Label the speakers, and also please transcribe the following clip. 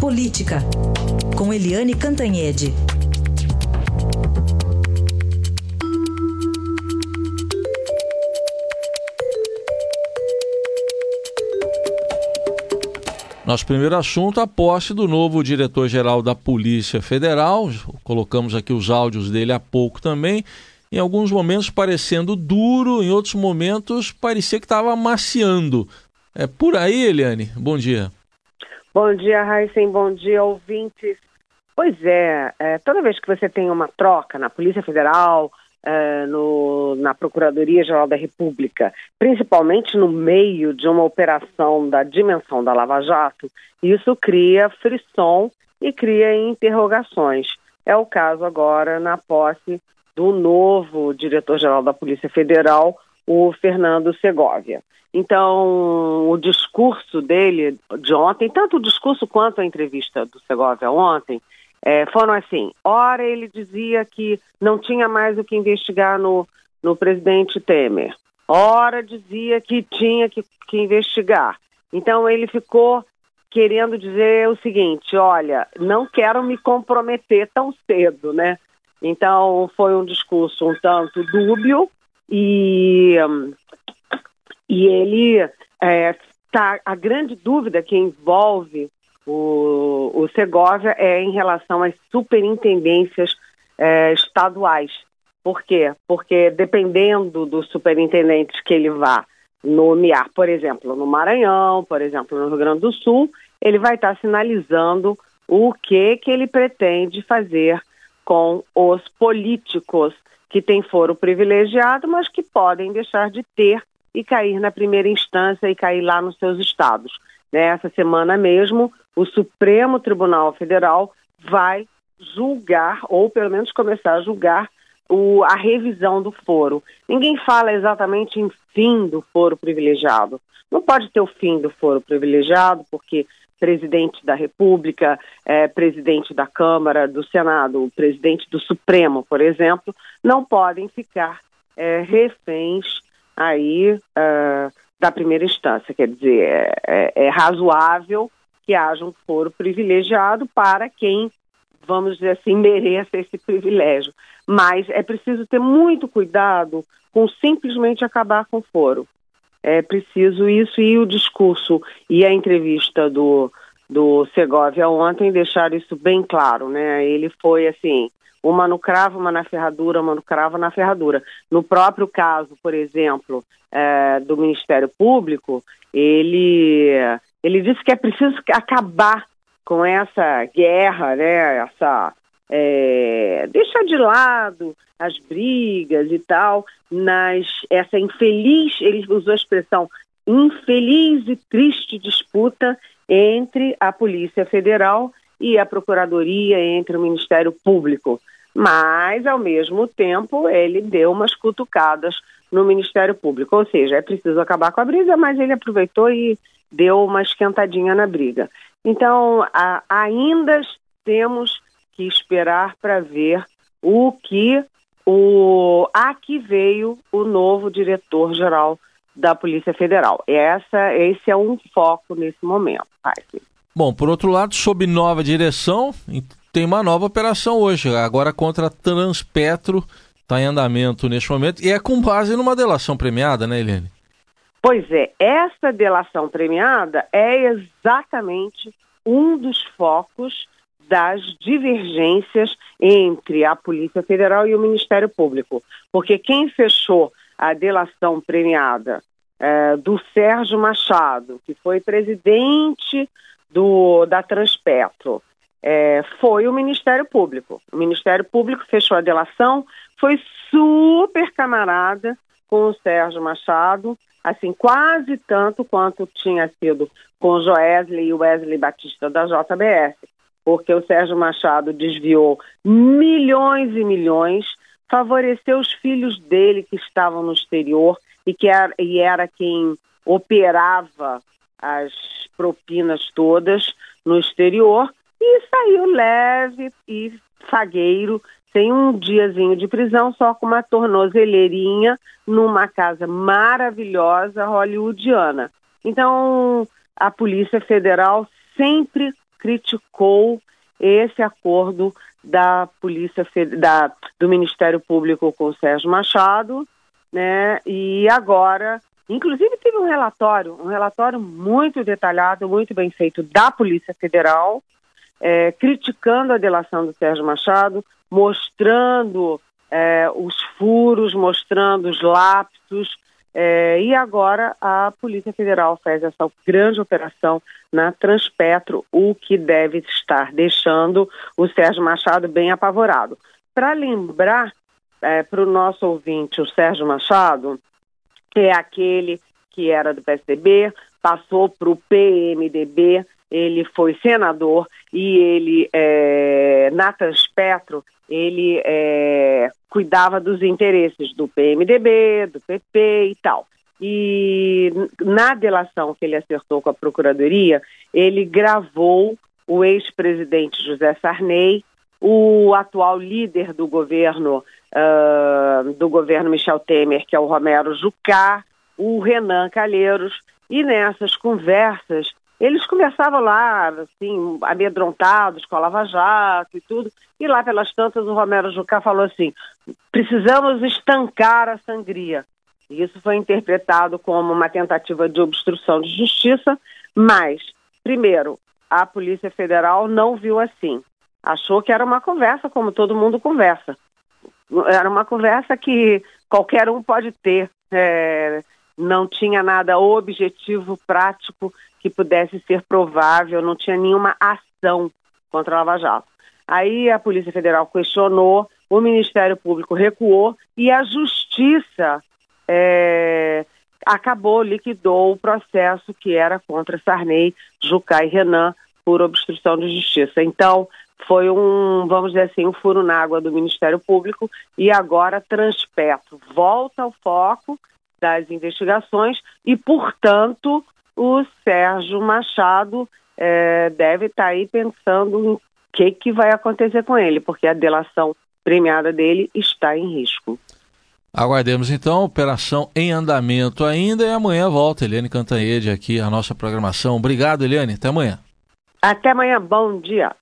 Speaker 1: Política, com Eliane Cantanhede.
Speaker 2: Nosso primeiro assunto, a posse do novo diretor-geral da Polícia Federal. Colocamos aqui os áudios dele há pouco também. Em alguns momentos parecendo duro, em outros momentos parecia que estava maciando. É por aí, Eliane? Bom dia.
Speaker 3: Bom dia, Raíssen. Bom dia, ouvintes. Pois é, é, toda vez que você tem uma troca na Polícia Federal, é, no, na Procuradoria-Geral da República, principalmente no meio de uma operação da dimensão da Lava Jato, isso cria frisson e cria interrogações. É o caso agora na posse do novo diretor-geral da Polícia Federal, o Fernando Segovia. Então, o discurso dele de ontem, tanto o discurso quanto a entrevista do Segovia ontem, é, foram assim: ora ele dizia que não tinha mais o que investigar no, no presidente Temer, ora dizia que tinha que, que investigar. Então, ele ficou querendo dizer o seguinte: olha, não quero me comprometer tão cedo, né? Então, foi um discurso um tanto dúbio e. Um, e ele é, tá, a grande dúvida que envolve o, o Segovia é em relação às superintendências é, estaduais. Por quê? Porque dependendo dos superintendentes que ele vá nomear, por exemplo, no Maranhão, por exemplo, no Rio Grande do Sul, ele vai estar sinalizando o que que ele pretende fazer com os políticos que têm foro privilegiado, mas que podem deixar de ter e cair na primeira instância e cair lá nos seus estados. Nessa semana mesmo, o Supremo Tribunal Federal vai julgar, ou pelo menos começar a julgar, o, a revisão do foro. Ninguém fala exatamente em fim do foro privilegiado. Não pode ter o fim do foro privilegiado, porque presidente da República, é, presidente da Câmara, do Senado, presidente do Supremo, por exemplo, não podem ficar é, reféns aí uh, da primeira instância. Quer dizer, é, é, é, razoável que haja um foro privilegiado para quem, vamos dizer assim, mereça esse privilégio. Mas é preciso ter muito cuidado com simplesmente acabar com o foro. É preciso isso e o discurso e a entrevista do, do Segovia ontem deixaram isso bem claro, né? Ele foi assim, uma no cravo, uma na ferradura, uma no cravo, na ferradura. No próprio caso, por exemplo, é, do Ministério Público, ele, ele disse que é preciso acabar com essa guerra, né, essa é, deixar de lado as brigas e tal, nas essa infeliz, ele usou a expressão infeliz e triste disputa entre a Polícia Federal e a Procuradoria, entre o Ministério Público mas, ao mesmo tempo, ele deu umas cutucadas no Ministério Público. Ou seja, é preciso acabar com a briga, mas ele aproveitou e deu uma esquentadinha na briga. Então, a, ainda temos que esperar para ver o que o a que veio o novo diretor-geral da Polícia Federal. Essa, esse é um foco nesse momento.
Speaker 2: Bom, por outro lado, sob nova direção, tem uma nova operação hoje, agora contra a Transpetro, está em andamento neste momento, e é com base numa delação premiada, né, Helene?
Speaker 3: Pois é, essa delação premiada é exatamente um dos focos das divergências entre a Polícia Federal e o Ministério Público. Porque quem fechou a delação premiada é, do Sérgio Machado, que foi presidente do, da Transpetro, é, foi o Ministério Público. O Ministério Público fechou a delação, foi super camarada com o Sérgio Machado, assim, quase tanto quanto tinha sido com o Joesley e o Wesley Batista da JBS, porque o Sérgio Machado desviou milhões e milhões, favoreceu os filhos dele que estavam no exterior e que era, e era quem operava as propinas todas no exterior, e saiu leve e fagueiro, sem um diazinho de prisão, só com uma tornozeleirinha numa casa maravilhosa hollywoodiana. Então, a Polícia Federal sempre criticou esse acordo da polícia da, do Ministério Público com o Sérgio Machado, né? E agora, inclusive teve um relatório, um relatório muito detalhado, muito bem feito da Polícia Federal, é, criticando a delação do Sérgio Machado, mostrando é, os furos, mostrando os lapsos, é, e agora a Polícia Federal fez essa grande operação na Transpetro, o que deve estar deixando o Sérgio Machado bem apavorado. Para lembrar é, para o nosso ouvinte, o Sérgio Machado é aquele que era do PSDB, passou para o PMDB, ele foi senador e ele, é, na Transpetro, ele é, cuidava dos interesses do PMDB, do PP e tal. E na delação que ele acertou com a Procuradoria, ele gravou o ex-presidente José Sarney, o atual líder do governo, uh, do governo Michel Temer, que é o Romero Jucá, o Renan Calheiros, e nessas conversas eles conversavam lá, assim, amedrontados com a Lava Jato e tudo, e lá pelas tantas o Romero Jucá falou assim, precisamos estancar a sangria. E isso foi interpretado como uma tentativa de obstrução de justiça, mas, primeiro, a Polícia Federal não viu assim. Achou que era uma conversa, como todo mundo conversa. Era uma conversa que qualquer um pode ter. É, não tinha nada objetivo, prático, que pudesse ser provável, não tinha nenhuma ação contra a Lava Jato. Aí a Polícia Federal questionou, o Ministério Público recuou e a Justiça é, acabou, liquidou o processo que era contra Sarney, Jucá e Renan por obstrução de justiça. Então, foi um, vamos dizer assim, um furo na água do Ministério Público e agora Transpetro volta ao foco das investigações e, portanto, o Sérgio Machado é, deve estar tá aí pensando em que, que vai acontecer com ele, porque a delação premiada dele está em risco.
Speaker 2: Aguardemos então, operação em andamento ainda e amanhã volta Eliane Cantanhede aqui a nossa programação. Obrigado, Eliane. Até amanhã.
Speaker 3: Até amanhã. Bom dia.